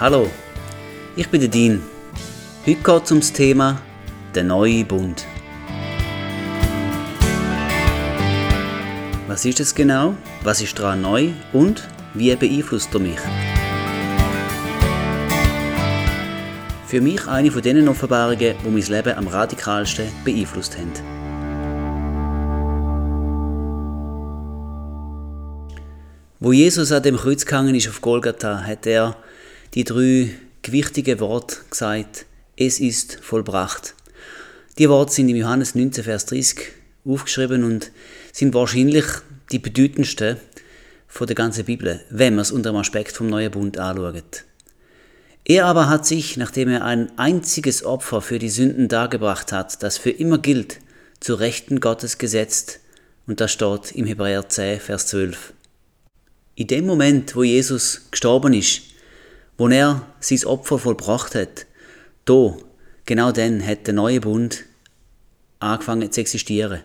Hallo, ich bin der Dean. Heute geht es um das Thema der neue Bund. Was ist es genau? Was ist daran neu? Und wie beeinflusst er mich? Für mich eine von den Offenbarungen, die mein Leben am radikalsten beeinflusst haben. Wo Jesus an dem Kreuz gegangen ist auf Golgatha, hat er die drei gewichtigen Worte gesagt, es ist vollbracht. Die Worte sind im Johannes 19, Vers 30 aufgeschrieben und sind wahrscheinlich die bedeutendsten von der ganzen Bibel, wenn man es unter dem Aspekt vom neuen Bund anschaut. Er aber hat sich, nachdem er ein einziges Opfer für die Sünden dargebracht hat, das für immer gilt, zu Rechten Gottes gesetzt, und das steht im Hebräer 10, Vers 12. In dem Moment, wo Jesus gestorben ist, wo er sein Opfer vollbracht hat, da, genau dann, hat der neue Bund angefangen zu existieren.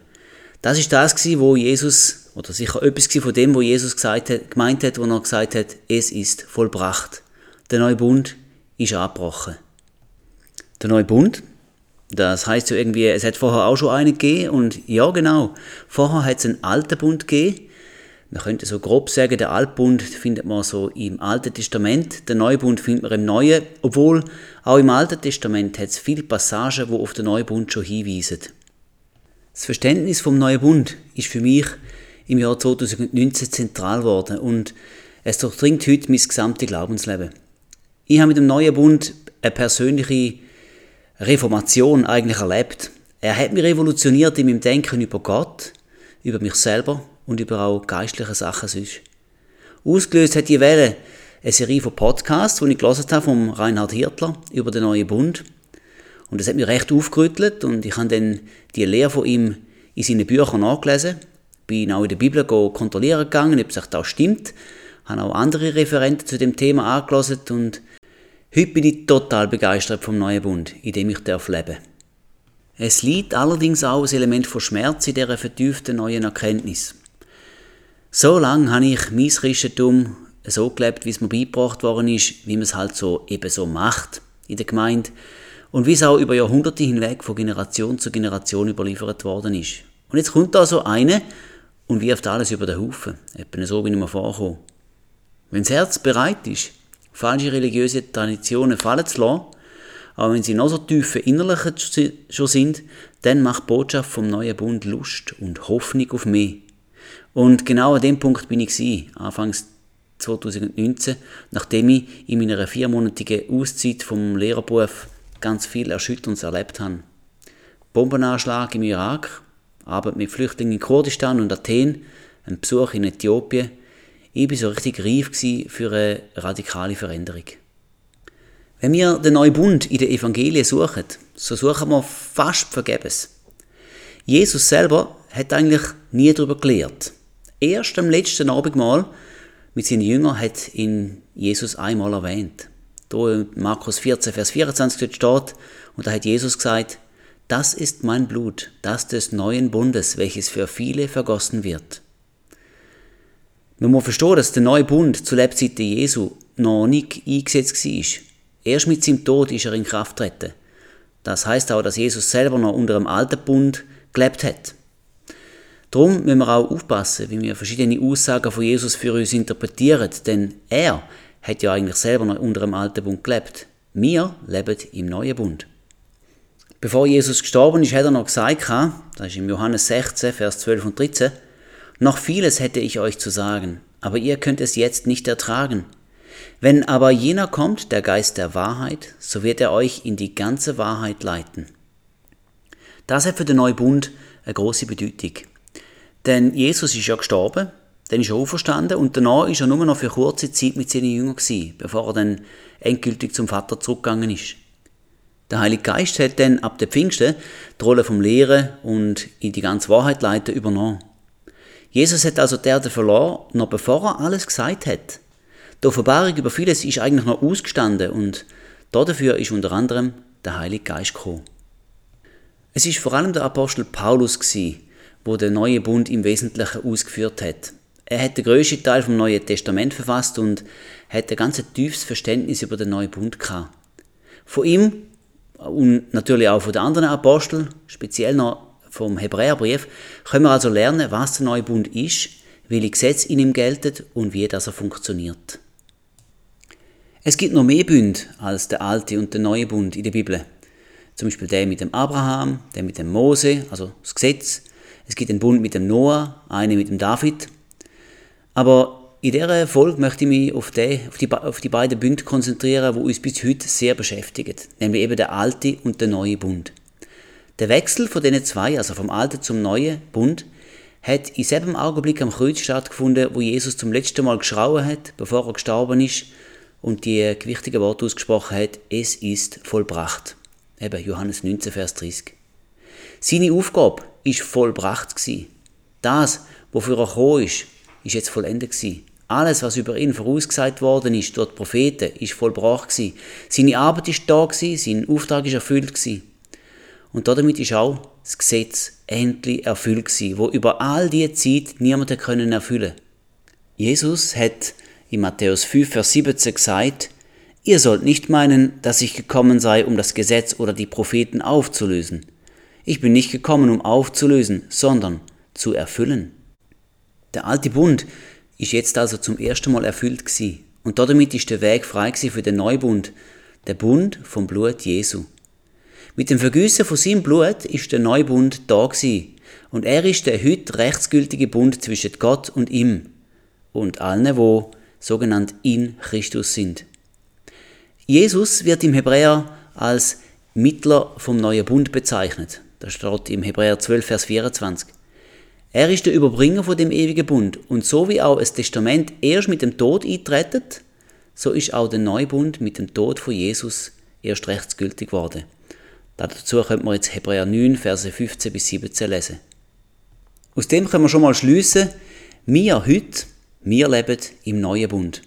Das ist das wo Jesus, oder sicher etwas von dem, wo Jesus gesagt hat, gemeint hat, wo er gesagt hat, es ist vollbracht. Der neue Bund ist abgebrochen. Der neue Bund, das heißt so irgendwie, es hat vorher auch schon einen gegeben und ja genau, vorher hat es einen alten Bund gegeben, man könnte so grob sagen, der Altbund findet man so im Alten Testament, der Neubund findet man im Neuen, obwohl auch im Alten Testament hat es viele Passagen, wo auf den Neubund schon hinweisen. Das Verständnis vom Neuen Bund ist für mich im Jahr 2019 zentral geworden und es durchdringt heute mein gesamtes Glaubensleben. Ich habe mit dem Neuen Bund eine persönliche Reformation eigentlich erlebt. Er hat mich revolutioniert in meinem Denken über Gott, über mich selber und über auch geistliche Sachen sonst. Ausgelöst hat die Welle eine Serie von Podcasts, die ich gelesen habe vom Reinhard Hirtler über den neuen Bund. Und das hat mich recht aufgerüttelt und ich habe dann die Lehre von ihm in seinen Büchern nachgelesen, bin auch in der Bibel kontrollieren gegangen, ob es auch stimmt, habe auch andere Referenten zu dem Thema angelesen und heute bin ich total begeistert vom neuen Bund, in dem ich darf leben Es liegt allerdings auch ein Element von Schmerz in dieser vertieften neuen Erkenntnis. So lange habe ich mein Christentum so gelebt, wie es mir beigebracht worden ist, wie man es halt so eben so macht in der Gemeinde und wie es auch über Jahrhunderte hinweg von Generation zu Generation überliefert worden ist. Und jetzt kommt da so eine und wirft alles über den Haufen. Etwa so, wie ich mir vorkomme. Wenn das Herz bereit ist, falsche religiöse Traditionen fallen zu lassen, auch wenn sie noch so tief verinnerlicht schon sind, dann macht die Botschaft vom neuen Bund Lust und Hoffnung auf mich. Und genau an dem Punkt bin ich gewesen, Anfangs 2019, nachdem ich in meiner viermonatigen Auszeit vom Lehrerberuf ganz viel Erschütterndes erlebt habe. Bombenanschlag im Irak, Arbeit mit Flüchtlingen in Kurdistan und Athen, ein Besuch in Äthiopien. Ich war so richtig reif für eine radikale Veränderung. Wenn wir den neuen Bund in den Evangelien suchen, so suchen wir fast vergebens. Jesus selber hat eigentlich nie darüber gelehrt. Erst am letzten Abendmahl mit seinen Jüngern hat ihn Jesus einmal erwähnt. Da in Markus 14, Vers 24 steht, und da hat Jesus gesagt, das ist mein Blut, das des neuen Bundes, welches für viele vergossen wird. Man muss verstehen, dass der neue Bund zu Lebzeiten Jesu noch nicht eingesetzt war. Erst mit seinem Tod ist er in Kraft treten. Das heißt auch, dass Jesus selber noch unter dem alten Bund gelebt hat. Darum müssen wir auch aufpassen, wie wir verschiedene Aussagen von Jesus für uns interpretieren, denn er hat ja eigentlich selber noch unter dem alten Bund gelebt. Wir leben im neuen Bund. Bevor Jesus gestorben ist, hat er noch gesagt, das ist im Johannes 16, Vers 12 und 13, noch vieles hätte ich euch zu sagen, aber ihr könnt es jetzt nicht ertragen. Wenn aber jener kommt, der Geist der Wahrheit, so wird er euch in die ganze Wahrheit leiten. Das hat für den neuen Bund eine große Bedeutung. Denn Jesus ist ja gestorben, dann ist er auferstanden und danach ist er nur noch für kurze Zeit mit seinen Jüngern gewesen, bevor er dann endgültig zum Vater zurückgegangen ist. Der Heilige Geist hat dann ab der Pfingsten die Rolle vom Lehren und in die ganze Wahrheit leiten übernommen. Jesus hat also Erde verloren, noch bevor er alles gesagt hat. Die Offenbarung über vieles ist eigentlich noch ausgestanden und dafür ist unter anderem der Heilige Geist gekommen. Es ist vor allem der Apostel Paulus gewesen, wo der neue Bund im Wesentlichen ausgeführt hat. Er hat den grössten Teil vom Neuen Testament verfasst und hat ein ganz tiefes Verständnis über den neuen Bund gehabt. Von ihm und natürlich auch von den anderen Aposteln, speziell noch vom Hebräerbrief, können wir also lernen, was der neue Bund ist, welche Gesetze in ihm gelten und wie das er funktioniert. Es gibt noch mehr Bünde als der alte und der neue Bund in der Bibel. Zum Beispiel der mit dem Abraham, der mit dem Mose, also das Gesetz. Es gibt den Bund mit dem Noah, einen mit dem David. Aber in dieser Folge möchte ich mich auf die, auf die, auf die beiden Bünde konzentrieren, die uns bis heute sehr beschäftigen, nämlich eben der alte und der neue Bund. Der Wechsel von diesen zwei, also vom alten zum neuen Bund, hat in selben Augenblick am Kreuz stattgefunden, wo Jesus zum letzten Mal geschrauen hat, bevor er gestorben ist und die gewichtigen Worte ausgesprochen hat, es ist vollbracht. Eben Johannes 19, Vers 30. Seine Aufgabe ist vollbracht. Das, wofür er gekommen ist, ist jetzt vollendet. Alles, was über ihn vorausgesagt worden ist durch die Propheten, ist vollbracht. Seine Arbeit ist da sein Auftrag ist erfüllt. Und damit ist auch das Gesetz endlich erfüllt gewesen, wo über all die Zeit niemand erfüllen können Jesus hat in Matthäus 5, Vers 17 gesagt, Ihr sollt nicht meinen, dass ich gekommen sei, um das Gesetz oder die Propheten aufzulösen. Ich bin nicht gekommen, um aufzulösen, sondern zu erfüllen. Der alte Bund ist jetzt also zum ersten Mal erfüllt gewesen. Und damit ist der Weg frei für den Neubund, der Bund vom Blut Jesu. Mit dem Vergüssen von seinem Blut ist der Neubund da gewesen. Und er ist der heute rechtsgültige Bund zwischen Gott und ihm und allen, wo sogenannt in Christus sind. Jesus wird im Hebräer als Mittler vom neuen Bund bezeichnet. Das steht im Hebräer 12, Vers 24. Er ist der Überbringer von dem ewigen Bund. Und so wie auch das Testament erst mit dem Tod eintretet, so ist auch der Neubund mit dem Tod von Jesus erst rechtsgültig geworden. Dazu könnte man jetzt Hebräer 9, Verse 15 bis 17 lesen. Aus dem können wir schon mal schließen, wir heute wir leben im neuen Bund.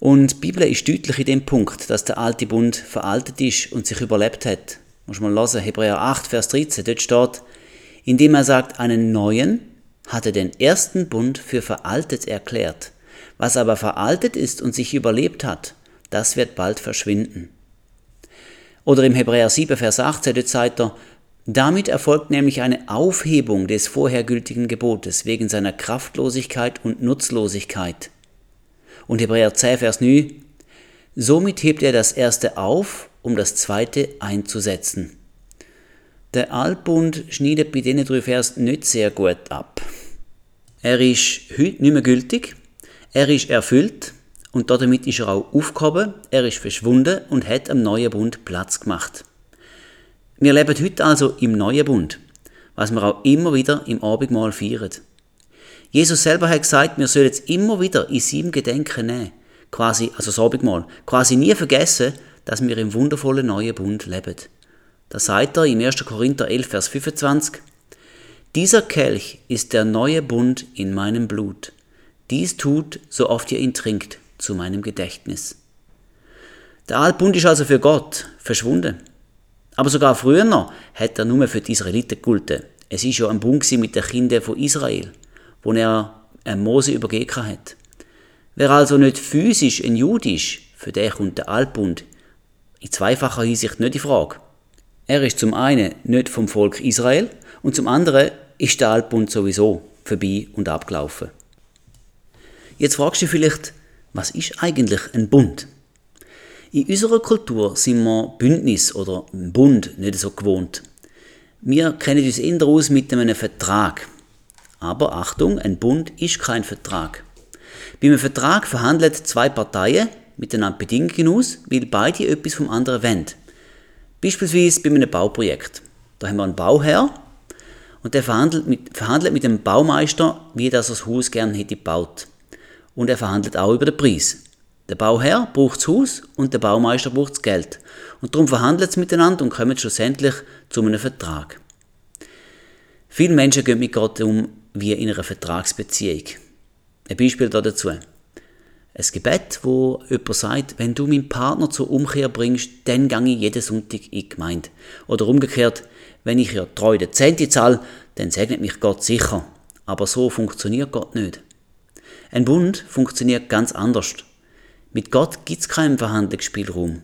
Und die Bibel ist deutlich in dem Punkt, dass der alte Bund veraltet ist und sich überlebt hat. Muss man lesen, Hebräer 8, Vers 13, dort steht, indem er sagt, einen neuen hat er den ersten Bund für veraltet erklärt. Was aber veraltet ist und sich überlebt hat, das wird bald verschwinden. Oder im Hebräer 7, Vers 18, dort sagt er, damit erfolgt nämlich eine Aufhebung des vorher gültigen Gebotes wegen seiner Kraftlosigkeit und Nutzlosigkeit. Und Hebräer 10, Vers 9, somit hebt er das erste auf, um das zweite einzusetzen. Der Altbund schneidet bei diesen drei Vers nicht sehr gut ab. Er ist heute nicht mehr gültig, er ist erfüllt und damit ist er auch aufgehoben, er ist verschwunden und hat am neuen Bund Platz gemacht. Wir leben heute also im neuen Bund, was wir auch immer wieder im Abendmahl feiern. Jesus selber hat gesagt, wir sollen es immer wieder in seinem Gedenken nehmen, quasi, also das Abendmahl, quasi nie vergessen, dass wir im wundervollen neuen Bund leben. Da sagt er im 1. Korinther 11, Vers 25, Dieser Kelch ist der neue Bund in meinem Blut. Dies tut, so oft ihr ihn trinkt, zu meinem Gedächtnis. Der Altbund ist also für Gott verschwunden. Aber sogar früher noch hat er nur für die Israeliten gegolten. Es ist ja ein Bund mit den Kindern von Israel, wo er Mose übergeben hat. Wer also nicht physisch ein Jude ist, für den kommt der Altbund in zweifacher Hinsicht nicht in Frage. Er ist zum einen nicht vom Volk Israel und zum anderen ist der Altbund sowieso vorbei und abgelaufen. Jetzt fragst du vielleicht, was ist eigentlich ein Bund? In unserer Kultur sind wir Bündnis oder Bund nicht so gewohnt. Wir kennen uns eher aus mit einem Vertrag. Aber Achtung, ein Bund ist kein Vertrag. Bei einem Vertrag verhandeln zwei Parteien miteinander Bedingungen aus, weil beide etwas vom anderen wollen. Beispielsweise bei einem Bauprojekt. Da haben wir einen Bauherr und der verhandelt mit, verhandelt mit dem Baumeister, wie das das Haus gerne hätte gebaut. Und er verhandelt auch über den Preis. Der Bauherr braucht das Haus und der Baumeister braucht das Geld. Und darum verhandeln sie miteinander und kommen schlussendlich zu einem Vertrag. Viele Menschen gehen mit Gott um wie in einer Vertragsbeziehung. Ein Beispiel dazu. Ein Gebet, wo jemand sagt, wenn du meinen Partner zur Umkehr bringst, dann gehe ich jeden Sonntag in die Gemeinde. Oder umgekehrt, wenn ich ja treu den Zehnte zahle, dann segnet mich Gott sicher. Aber so funktioniert Gott nicht. Ein Bund funktioniert ganz anders. Mit Gott gibt es keinen Verhandlungsspielraum.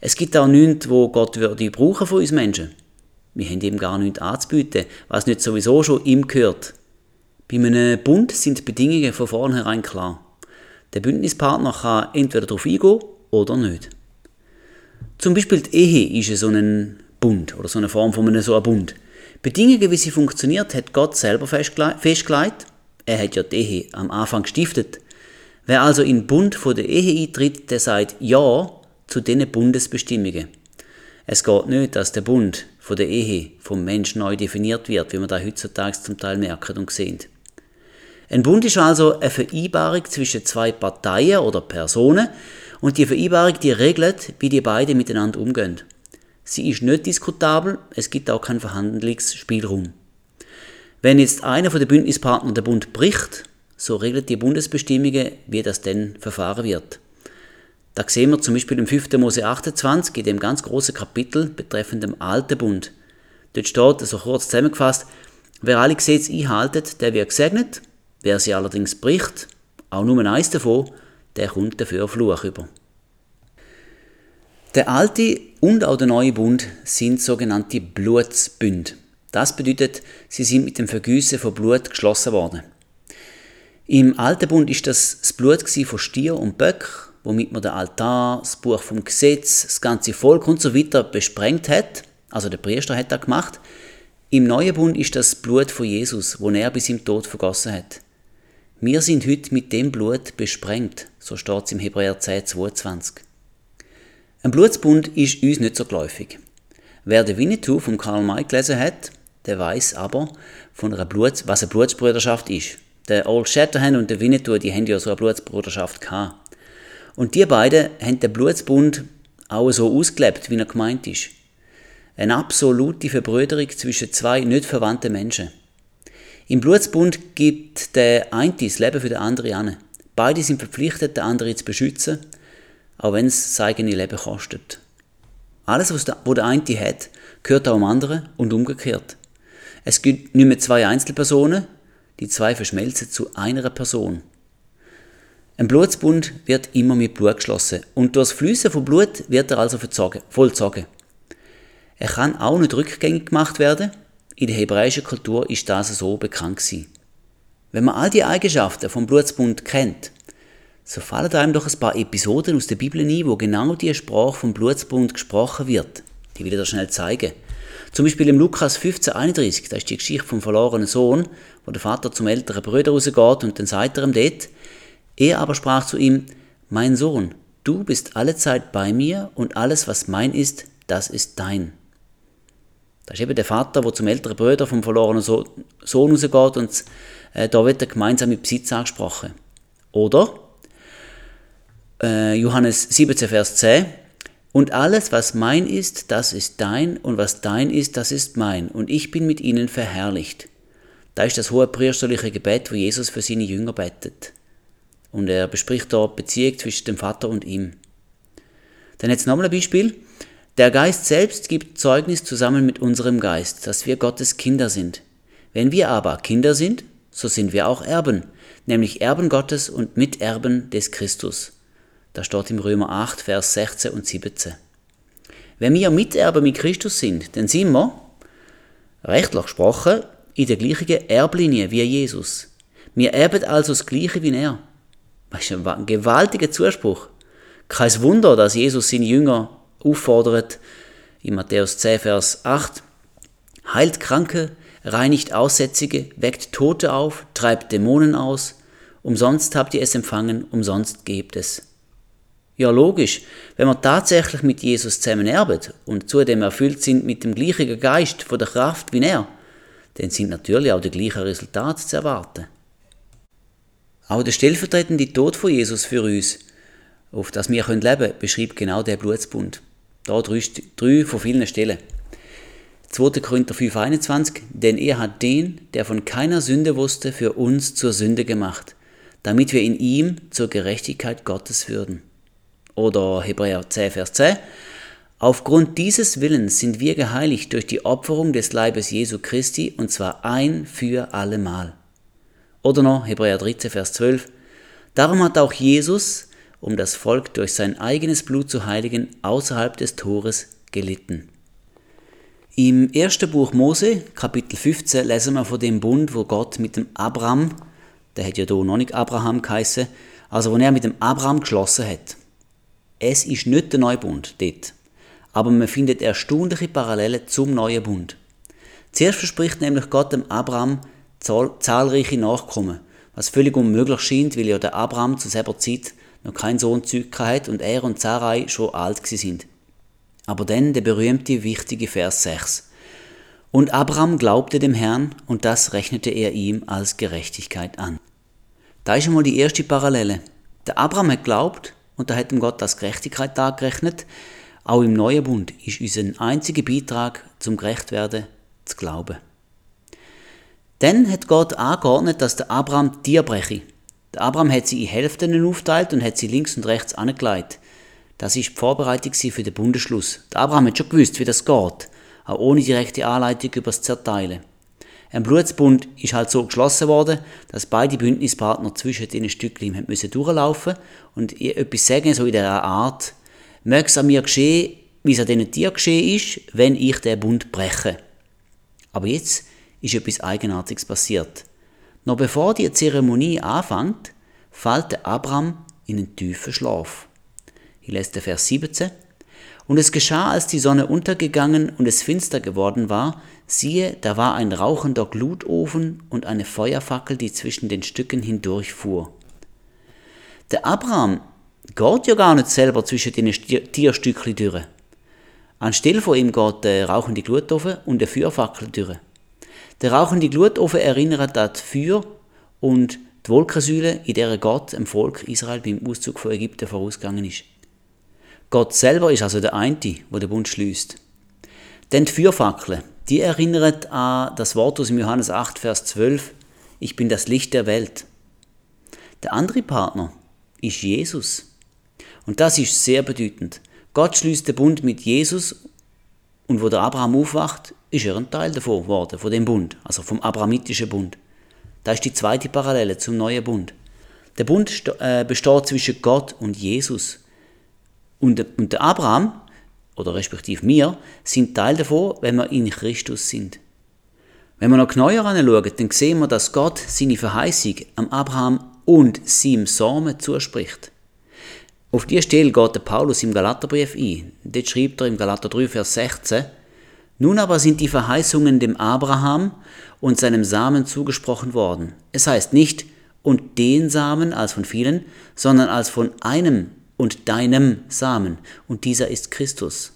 Es gibt auch nichts, wo Gott würde brauchen von uns Menschen. Wir haben ihm gar nichts anzubieten, was nicht sowieso schon ihm gehört. Bei einem Bund sind die Bedingungen von vornherein klar. Der Bündnispartner kann entweder darauf eingehen oder nicht. Zum Beispiel die Ehe ist so ein Bund oder so eine Form von einem so einem Bund. Bedingungen, wie sie funktioniert, hat Gott selber festgelegt. Er hat ja die Ehe am Anfang gestiftet. Wer also in den Bund von der Ehe eintritt, der sagt Ja zu diesen Bundesbestimmungen. Es geht nicht, dass der Bund von der Ehe vom Mensch neu definiert wird, wie man da heutzutage zum Teil merkt und sehen. Ein Bund ist also eine Vereinbarung zwischen zwei Parteien oder Personen und die Vereinbarung, die regelt, wie die beiden miteinander umgehen. Sie ist nicht diskutabel, es gibt auch keinen Verhandlungsspielraum. Wenn jetzt einer von den Bündnispartnern den Bund bricht, so regelt die Bundesbestimmungen, wie das denn verfahren wird. Da sehen wir zum Beispiel im 5. Mose 28, in dem ganz großen Kapitel betreffend dem Alten Bund. Dort steht, so kurz zusammengefasst, wer alle Gesetze einhaltet, der wird gesegnet, wer sie allerdings bricht, auch nur eins davon, der kommt dafür Fluch über. Der alte und auch der neue Bund sind sogenannte Blutsbünde. Das bedeutet, sie sind mit dem Vergüssen von Blut geschlossen worden. Im Alten Bund ist das das Blut von Stier und Böck, womit man den Altar, das Buch vom Gesetz, das ganze Volk und so weiter besprengt hat. Also der Priester hat das gemacht. Im Neuen Bund ist das Blut von Jesus, wo er bis im Tod vergossen hat. Wir sind heute mit dem Blut besprengt, so steht es im Hebräer 10, 22. Ein Blutsbund ist uns nicht so geläufig. Wer den Winnetou von Karl May gelesen hat, der weiß aber, von einer Blut, was eine Blutsbruderschaft ist. Der Old Shatterhand und der Winnetou, die haben ja so eine Blutsbruderschaft gehabt. Und die beiden haben den Blutsbund auch so ausgelebt, wie er gemeint ist. Eine absolute Verbrüderung zwischen zwei nicht verwandten Menschen. Im Blutsbund gibt der eine das Leben für den anderen an. Beide sind verpflichtet, den anderen zu beschützen, auch wenn es sein eigenes Leben kostet. Alles, was der, der eine hat, gehört auch dem anderen und umgekehrt. Es gibt nicht mehr zwei Einzelpersonen, die zwei verschmelzen zu einer Person. Ein Blutsbund wird immer mit Blut geschlossen und durch das Fließen von Blut wird er also vollzogen. Er kann auch nicht rückgängig gemacht werden. In der hebräischen Kultur ist das so bekannt gewesen. Wenn man all die Eigenschaften vom Blutsbund kennt, so fallen einem doch ein paar Episoden aus der Bibel ein, wo genau die Sprache vom Blutsbund gesprochen wird. Die will ich dir schnell zeigen. Zum Beispiel im Lukas 15,31, da ist die Geschichte vom verlorenen Sohn, wo der Vater zum älteren Bruder rausgeht und dann sagt er ihm dort, er aber sprach zu ihm, Mein Sohn, du bist alle Zeit bei mir und alles, was mein ist, das ist dein. Das ist eben der Vater, der zum älteren Bruder vom verlorenen Sohn rausgeht und äh, da wird er gemeinsam mit Besitz angesprochen. Oder äh, Johannes 17, Vers 10, und alles, was mein ist, das ist dein, und was dein ist, das ist mein, und ich bin mit ihnen verherrlicht. Da ist das hohe priesterliche Gebet, wo Jesus für seine Jünger bettet. Und er bespricht dort Beziehung zwischen dem Vater und ihm. Dann jetzt nochmal ein Beispiel. Der Geist selbst gibt Zeugnis zusammen mit unserem Geist, dass wir Gottes Kinder sind. Wenn wir aber Kinder sind, so sind wir auch Erben, nämlich Erben Gottes und Miterben des Christus. Das steht im Römer 8, Vers 16 und 17. Wenn wir Miterben mit Christus sind, dann sind wir, rechtlich gesprochen, in der gleichen Erblinie wie Jesus. Wir erben also das Gleiche wie er. Das ist ein gewaltiger Zuspruch. Kein Wunder, dass Jesus seine Jünger auffordert, in Matthäus 10, Vers 8, heilt Kranke, reinigt Aussätzige, weckt Tote auf, treibt Dämonen aus, umsonst habt ihr es empfangen, umsonst gebt es. Ja, logisch. Wenn wir tatsächlich mit Jesus zusammen erben und zudem erfüllt sind mit dem gleichen Geist von der Kraft wie er, dann sind natürlich auch die gleichen Resultate zu erwarten. Auch der stellvertretende Tod von Jesus für uns, auf das wir leben können, beschreibt genau der Blutsbund. Da drei, drei von vielen Stellen. 2. Korinther 5,21 Denn er hat den, der von keiner Sünde wusste, für uns zur Sünde gemacht, damit wir in ihm zur Gerechtigkeit Gottes würden oder Hebräer 10, Vers 10. Aufgrund dieses Willens sind wir geheiligt durch die Opferung des Leibes Jesu Christi und zwar ein für allemal. Oder noch Hebräer 13, Vers 12. Darum hat auch Jesus, um das Volk durch sein eigenes Blut zu heiligen, außerhalb des Tores gelitten. Im ersten Buch Mose, Kapitel 15, lesen wir von dem Bund, wo Gott mit dem Abraham, der hat ja da noch nicht Abraham geheißen, also wo er mit dem Abraham geschlossen hat. Es ist nicht der Neubund dort, aber man findet erstaunliche Parallelen zum neuen Bund. Zuerst verspricht nämlich Gott dem Abraham zahlreiche Nachkommen, was völlig unmöglich scheint, weil ja der Abraham zu selber Zeit noch keinen Sohn Zeug hatte und er und Sarai schon alt sind. Aber dann der berühmte, wichtige Vers 6. Und Abraham glaubte dem Herrn, und das rechnete er ihm als Gerechtigkeit an. Da ist einmal die erste Parallele. Der Abraham hat glaubt, und da hat ihm Gott als Gerechtigkeit dargerechnet. Auch im neuen Bund ist unser einziger Beitrag zum Gerechtwerden zu glauben. Dann hat Gott angeordnet, dass der Abraham Tier breche. Der Abraham hat sie in Hälften aufteilt und hat sie links und rechts angelegt. Das ist die Vorbereitung für den Bundesschluss. Der Abraham hat schon gewusst, wie das geht, auch ohne direkte Anleitung über das Zerteilen. Ein Blutsbund ist halt so geschlossen worden, dass beide Bündnispartner zwischen den Stückchen müssen durchlaufen und etwas sagen, so in der Art, möge es an mir geschehen, wie es an diesen Tieren geschehen ist, wenn ich den Bund breche. Aber jetzt ist etwas Eigenartiges passiert. Noch bevor die Zeremonie anfängt, fällt Abraham in einen tiefen Schlaf. Ich lese den Vers 17. Und es geschah, als die Sonne untergegangen und es finster geworden war, siehe, da war ein rauchender Glutofen und eine Feuerfackel, die zwischen den Stücken hindurchfuhr. Der Abraham geht ja gar nicht selber zwischen den Tierstückchen durch. Anstelle von ihm geht der rauchende Glutofen und der Feuerfackel durch. Der rauchende Glutofen erinnert an die Feuer und die Wolkensäule, in der Gott dem Volk Israel beim Auszug von Ägypten vorausgegangen ist. Gott selber ist also der eine, der den Bund schließt. Denn die Feuerfackeln, die erinnern an das Wort aus Johannes 8, Vers 12, ich bin das Licht der Welt. Der andere Partner ist Jesus. Und das ist sehr bedeutend. Gott schließt den Bund mit Jesus und wo der Abraham aufwacht, ist er ein Teil davon geworden, von dem Bund, also vom abrahamitischen Bund. Das ist die zweite Parallele zum neuen Bund. Der Bund äh, besteht zwischen Gott und Jesus. Und, und der Abraham, oder respektive wir, sind Teil davon, wenn wir in Christus sind. Wenn wir noch genauer anschauen, dann sehen wir, dass Gott seine Verheißung am Abraham und seinem Samen zuspricht. Auf diese Stelle geht der Paulus im Galaterbrief ein. Dort schreibt er im Galater 3, Vers 16, Nun aber sind die Verheißungen dem Abraham und seinem Samen zugesprochen worden. Es heißt nicht, und den Samen als von vielen, sondern als von einem und deinem Samen, und dieser ist Christus.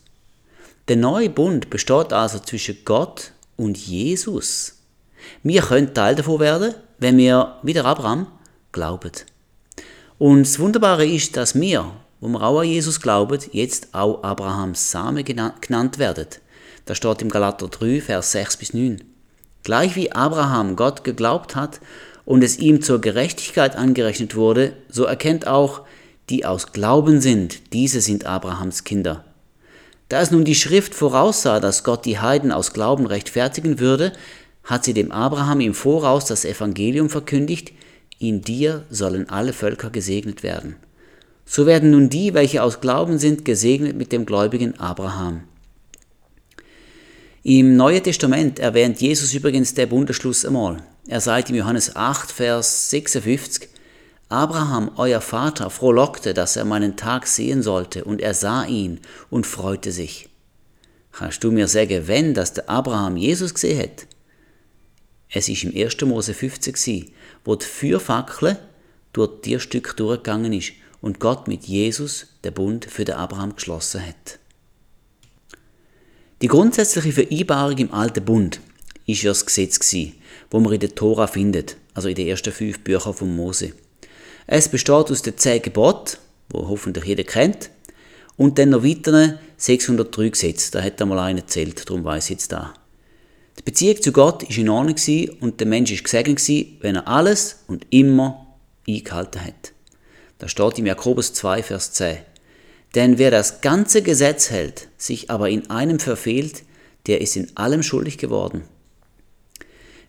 Der neue Bund besteht also zwischen Gott und Jesus. Wir können Teil davon werden, wenn wir, wie der Abraham, glauben. Und das Wunderbare ist, dass wir, wo wir auch an Jesus glauben, jetzt auch Abrahams Same genannt werden. Das steht im Galater 3, Vers 6 bis 9. Gleich wie Abraham Gott geglaubt hat und es ihm zur Gerechtigkeit angerechnet wurde, so erkennt auch die aus Glauben sind, diese sind Abrahams Kinder. Da es nun die Schrift voraussah, dass Gott die Heiden aus Glauben rechtfertigen würde, hat sie dem Abraham im Voraus das Evangelium verkündigt, in dir sollen alle Völker gesegnet werden. So werden nun die, welche aus Glauben sind, gesegnet mit dem gläubigen Abraham. Im Neuen Testament erwähnt Jesus übrigens der Bundesschluss einmal. Er sagt im Johannes 8, Vers 56, Abraham, euer Vater, frohlockte, dass er meinen Tag sehen sollte, und er sah ihn und freute sich. Kannst du mir sagen, wenn, dass der Abraham Jesus gesehen hat? Es ist im 1. Mose 50 wo die Feuerfackel durch die Stück durchgegangen ist und Gott mit Jesus den Bund für den Abraham geschlossen hat. Die grundsätzliche Vereinbarung im Alten Bund ist ja das Gesetz gewesen, wo man in der Tora findet, also in den ersten fünf Büchern von Mose. Es besteht aus den zehn Geboten, wo hoffentlich jeder kennt, und dann noch weiteren 603 Gesetze. Da hat einmal einer erzählt, darum weiß ich jetzt da. Die Beziehung zu Gott war in Ordnung und der Mensch war gesegnet, wenn er alles und immer eingehalten hat. Da steht im Jakobus 2, Vers 10. Denn wer das ganze Gesetz hält, sich aber in einem verfehlt, der ist in allem schuldig geworden.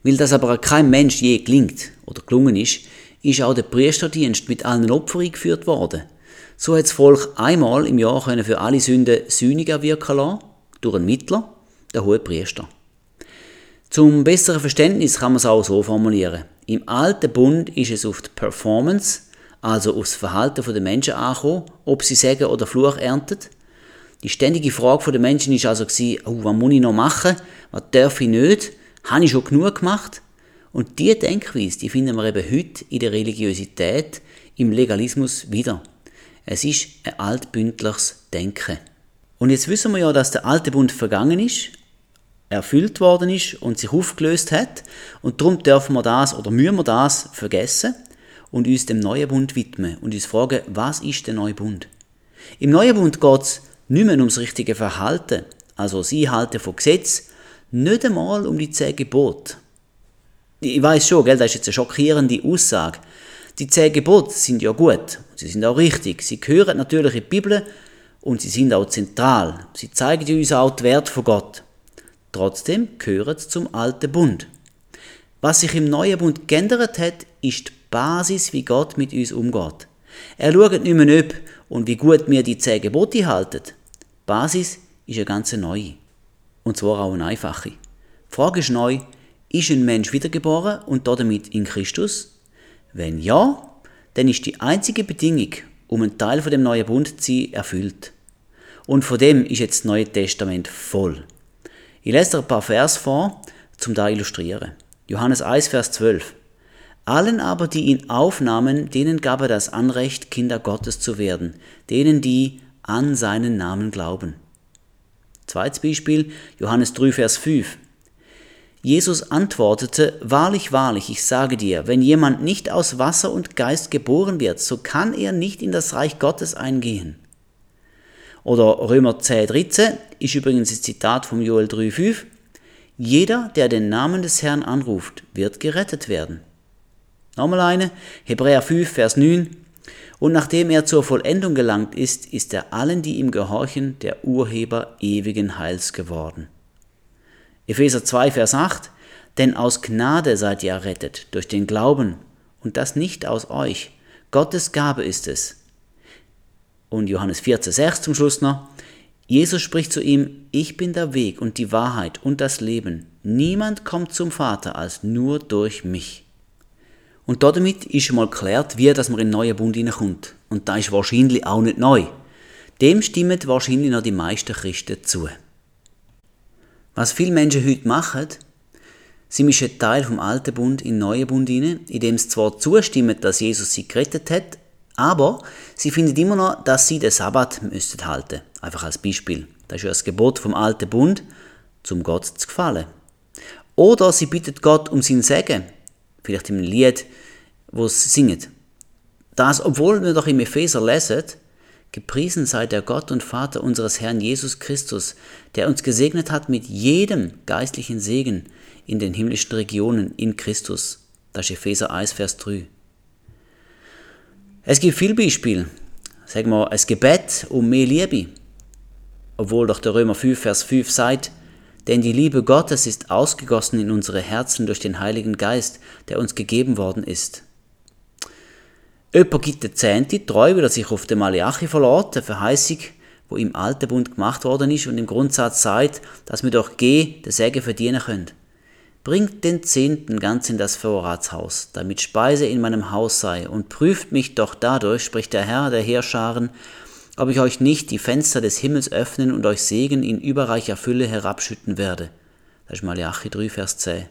Weil das aber kein Mensch je gelingt oder gelungen ist, ist auch der Priesterdienst mit allen Opfern eingeführt worden. So hat das Volk einmal im Jahr können für alle Sünden Sühniger wirken lassen, durch einen Mittler, der hohe Priester. Zum besseren Verständnis kann man es auch so formulieren. Im alten Bund ist es auf die Performance, also aufs Verhalten der Menschen angekommen, ob sie Segen oder Fluch ernten. Die ständige Frage der Menschen ist also oh, was muss ich noch machen? Was darf ich nicht? Habe ich schon genug gemacht? Und diese Denkweise, die finden wir eben heute in der Religiosität, im Legalismus wieder. Es ist ein altbündliches Denken. Und jetzt wissen wir ja, dass der alte Bund vergangen ist, erfüllt worden ist und sich aufgelöst hat. Und darum dürfen wir das oder müssen wir das vergessen und uns dem neuen Bund widmen und uns fragen, was ist der neue Bund? Im neuen Bund geht es nicht mehr ums richtige Verhalten, also das Einhalten von Gesetz, nicht einmal um die zehn Gebote. Ich weiß schon, gell, das ist jetzt eine schockierende Aussage. Die zehn Gebote sind ja gut, sie sind auch richtig, sie gehören natürlich in die Bibel und sie sind auch zentral. Sie zeigen uns auch den Wert von Gott. Trotzdem gehören sie zum alten Bund. Was sich im neuen Bund geändert hat, ist die Basis, wie Gott mit uns umgeht. Er schaut nicht mehr ob und wie gut wir die zehn Gebote halten. Die Basis ist eine ganz neue. Und zwar auch eine einfache. Die Frage ist neu, ist ein Mensch wiedergeboren und damit in Christus? Wenn ja, dann ist die einzige Bedingung, um ein Teil von dem neuen Bund zu sein, erfüllt. Und von dem ist jetzt das Neue Testament voll. Ich lese dir ein paar Vers vor, zum da illustrieren. Johannes 1, Vers 12. Allen aber, die ihn aufnahmen, denen gab er das Anrecht, Kinder Gottes zu werden, denen, die an seinen Namen glauben. Zweites Beispiel, Johannes 3, Vers 5. Jesus antwortete, Wahrlich, wahrlich, ich sage dir, wenn jemand nicht aus Wasser und Geist geboren wird, so kann er nicht in das Reich Gottes eingehen. Oder Römer 10, 13 ist übrigens das Zitat vom Joel 3, 5. Jeder, der den Namen des Herrn anruft, wird gerettet werden. Nochmal eine, Hebräer 5, Vers 9. Und nachdem er zur Vollendung gelangt ist, ist er allen, die ihm gehorchen, der Urheber ewigen Heils geworden. Epheser 2, Vers 8. Denn aus Gnade seid ihr errettet, durch den Glauben, und das nicht aus euch. Gottes Gabe ist es. Und Johannes 14, 6 zum Schluss noch. Jesus spricht zu ihm, ich bin der Weg und die Wahrheit und das Leben. Niemand kommt zum Vater als nur durch mich. Und damit ist schon mal geklärt, wie dass man in den neuen Bund hineinkommt. Und da ist wahrscheinlich auch nicht neu. Dem stimmen wahrscheinlich noch die meisten Christen zu. Was viele Menschen heute machen, sie mischen Teil vom alten Bund in den neuen Bund hinein, indem sie zwar zustimmen, dass Jesus sie gerettet hat, aber sie finden immer noch, dass sie den Sabbat müssten halten. Einfach als Beispiel. Das ist ja das Gebot vom alten Bund, zum Gott zu gefallen. Oder sie bittet Gott um sein Segen, vielleicht einem Lied, wo sie singen. Das, obwohl wir doch im Epheser lesen, Gepriesen sei der Gott und Vater unseres Herrn Jesus Christus, der uns gesegnet hat mit jedem geistlichen Segen in den himmlischen Regionen in Christus. Das ist Epheser 1, Vers 3. Es gibt viele Beispiele. Sagen wir, ein Gebet um mehr Liebe. Obwohl doch der Römer 5, Vers 5 sagt, denn die Liebe Gottes ist ausgegossen in unsere Herzen durch den Heiligen Geist, der uns gegeben worden ist. Jemand gibt den Zehnte treu, weil er sich auf den Malachi verlässt, eine Verheißung, wo im Alten Bund gemacht worden ist und im Grundsatz sagt, dass wir doch Geh den Segen verdienen können. Bringt den Zehnten ganz in das Vorratshaus, damit Speise in meinem Haus sei, und prüft mich doch dadurch, spricht der Herr der Heerscharen, ob ich euch nicht die Fenster des Himmels öffnen und euch Segen in überreicher Fülle herabschütten werde. Das ist Malachi 3, Vers 10.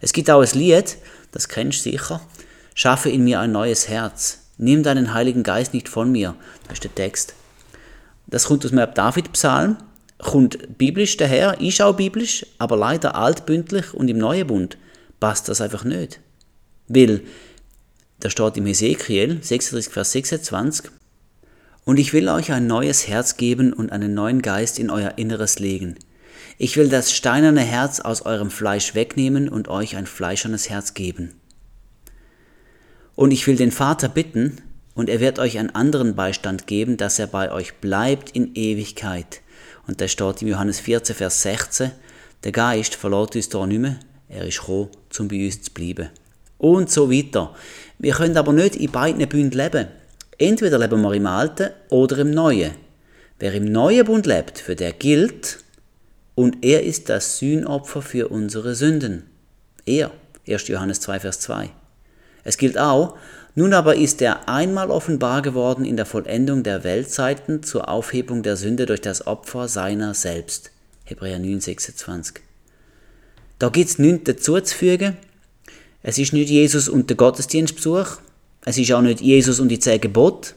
Es gibt auch ein Lied, das kennst du sicher, Schaffe in mir ein neues Herz. Nimm deinen Heiligen Geist nicht von mir. Das ist der Text. Das kommt aus dem David-Psalm, kommt biblisch daher, ist auch biblisch, aber leider altbündlich und im Neuen Bund passt das einfach nicht. Weil, da steht im Hesekiel 36, Vers 26, und ich will euch ein neues Herz geben und einen neuen Geist in euer Inneres legen. Ich will das steinerne Herz aus eurem Fleisch wegnehmen und euch ein fleischernes Herz geben. Und ich will den Vater bitten, und er wird euch einen anderen Beistand geben, dass er bei euch bleibt in Ewigkeit. Und da steht im Johannes 14, Vers 16, der Geist verlässt uns da nicht mehr, er ist gekommen, um bei uns zu bleiben. Und so weiter. Wir können aber nicht in beiden Bünden leben. Entweder leben wir im Alten oder im Neuen. Wer im neuen Bund lebt, für der gilt, und er ist das Sühnopfer für unsere Sünden. Er, 1. Johannes 2, Vers 2. Es gilt auch, nun aber ist er einmal offenbar geworden in der Vollendung der Weltzeiten zur Aufhebung der Sünde durch das Opfer seiner selbst. Hebräer 9, 26. Da gibt es nichts dazuzufügen. Es ist nicht Jesus und der Gottesdienstbesuch. Es ist auch nicht Jesus und die zehn Gebote.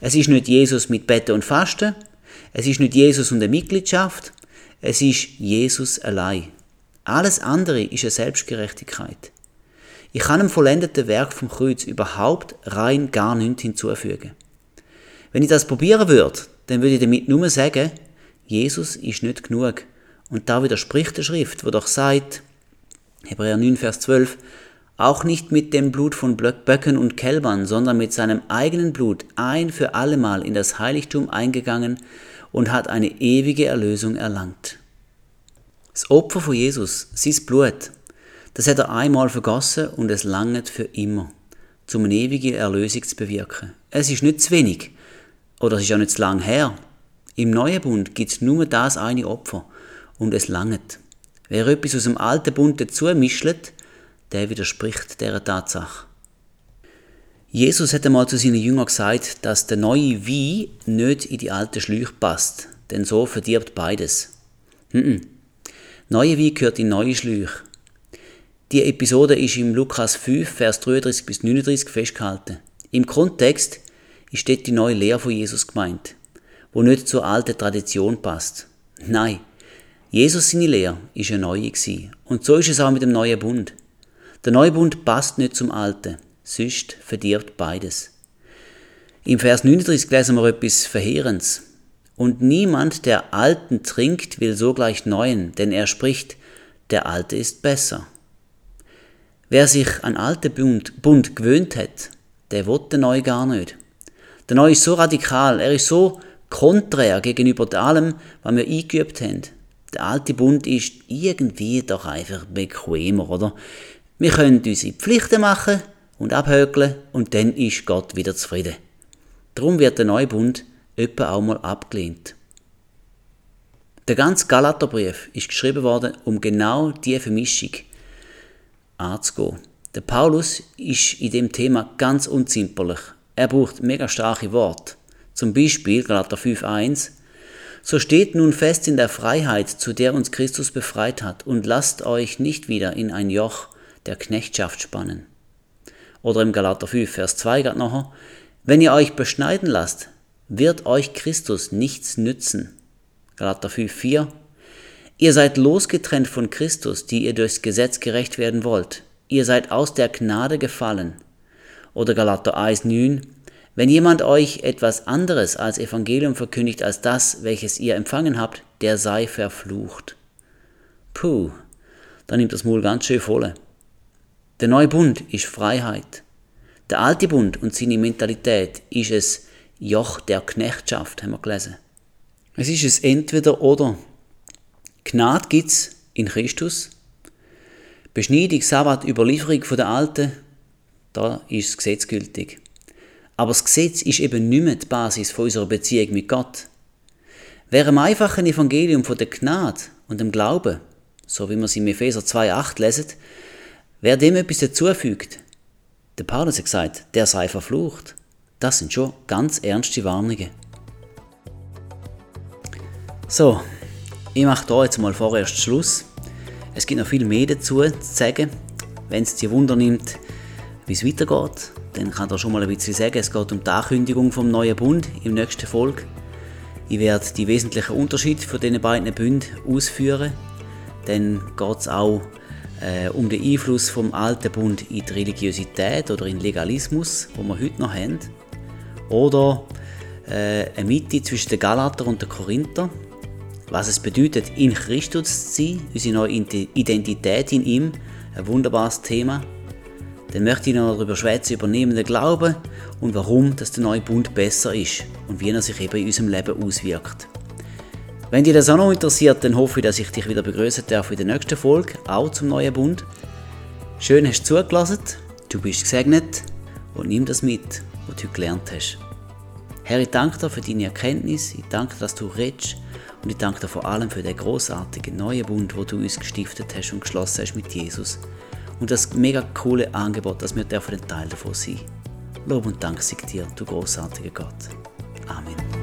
Es ist nicht Jesus mit Betten und Fasten. Es ist nicht Jesus und eine Mitgliedschaft. Es ist Jesus allein. Alles andere ist eine Selbstgerechtigkeit. Ich kann dem vollendeten Werk vom Kreuz überhaupt rein gar nichts hinzufügen. Wenn ich das probieren würde, dann würde ich damit nur sagen, Jesus ist nicht genug. Und da widerspricht die Schrift, wo doch sagt, Hebräer 9, Vers 12, auch nicht mit dem Blut von Böcken und Kälbern, sondern mit seinem eigenen Blut ein für allemal in das Heiligtum eingegangen und hat eine ewige Erlösung erlangt. Das Opfer von Jesus, sein Blut, das hat er einmal vergossen und es langet für immer, um eine ewige Erlösung zu bewirken. Es ist nicht zu wenig, oder es ist auch nicht zu lang her. Im neuen Bund gibt es nur das eine Opfer und es langet. Wer etwas aus dem alten Bund dazu mischelt, der widerspricht dieser Tatsache. Jesus hat einmal zu seinen Jüngern gesagt, dass der neue Wein nicht in die alte Schläuche passt, denn so verdirbt beides. Nein, neue Wein gehört in neue Schläuche. Die Episode ist im Lukas 5, Vers 33 bis 39 festgehalten. Im Kontext ist dort die neue Lehre von Jesus gemeint, wo nicht zur alten Tradition passt. Nein, Jesus seine Lehre ist eine neue gewesen. Und so ist es auch mit dem neuen Bund. Der neue Bund passt nicht zum alten, sonst verdirbt beides. Im Vers 39 lesen wir etwas Verheerendes. Und niemand, der Alten trinkt, will sogleich Neuen, denn er spricht, der Alte ist besser. Wer sich an alten Bund, Bund gewöhnt hat, der will den Neuen gar nicht. Der Neue ist so radikal, er ist so konträr gegenüber allem, was wir eingeübt haben. Der alte Bund ist irgendwie doch einfach bequemer, oder? Wir können unsere Pflichten machen und abhökeln und dann ist Gott wieder zufrieden. Darum wird der neue Bund etwa auch mal abgelehnt. Der ganze Galaterbrief ist geschrieben worden, um genau diese Vermischung anzugehen. Der Paulus ist in dem Thema ganz unzimperlich. Er braucht mega starke Worte. Zum Beispiel Galater 5,1 So steht nun fest in der Freiheit, zu der uns Christus befreit hat, und lasst euch nicht wieder in ein Joch der Knechtschaft spannen. Oder im Galater 5, Vers 2 gerade nachher, wenn ihr euch beschneiden lasst, wird euch Christus nichts nützen. Galater 5, 4. Ihr seid losgetrennt von Christus, die ihr durchs Gesetz gerecht werden wollt. Ihr seid aus der Gnade gefallen. Oder Galater 1, 9. Wenn jemand euch etwas anderes als Evangelium verkündigt als das, welches ihr empfangen habt, der sei verflucht. Puh, da nimmt das Maul ganz schön voll. Der neue Bund ist Freiheit. Der alte Bund und seine Mentalität ist es Joch der Knechtschaft, haben wir gelesen. Es ist es entweder oder. Gnade gibt es in Christus. Beschneidung, Sabbat, Überlieferung von der Alten, da ist das Gesetz gültig. Aber das Gesetz ist eben nicht mehr die Basis von unserer Beziehung mit Gott. Wer im einfachen Evangelium von der Gnade und dem Glauben, so wie wir es in Epheser 2,8 lesen, Wer dem etwas dazufügt, der Paulus hat gesagt, der sei verflucht. Das sind schon ganz ernste Warnungen. So, ich mache da jetzt mal vorerst Schluss. Es gibt noch viel mehr dazu zu sagen. Wenn es dir Wunder nimmt, wie es weitergeht, dann kann ich schon mal ein bisschen sagen, es geht um die Ankündigung vom neuen Bund im nächsten Folge. Ich werde die wesentlichen Unterschiede von diesen beiden Bünden ausführen. Dann geht es auch äh, um den Einfluss vom alten Bund in die Religiosität oder in Legalismus, wo wir heute noch haben, oder äh, eine Mitte zwischen den Galater und den Korinther, was es bedeutet, in Christus zu sein, unsere neue Identität in ihm, ein wunderbares Thema. Dann möchte ich noch darüber schwätzen, übernehmenden Glauben und warum dass der neue Bund besser ist und wie er sich eben in unserem Leben auswirkt. Wenn dich das auch noch interessiert, dann hoffe ich, dass ich dich wieder begrüßen darf in der nächsten Folge, auch zum neuen Bund. Schön hast du zugelassen Du bist gesegnet und nimm das mit, was du heute gelernt hast. Herr, ich danke dir für deine Erkenntnis, ich danke dir, dass du redest und ich danke dir vor allem für den großartigen neuen Bund, wo du uns gestiftet hast und geschlossen hast mit Jesus. Und das mega coole Angebot, dass wir dürfen ein Teil davon sein. Lob und Dank sei dir, du großartiger Gott. Amen.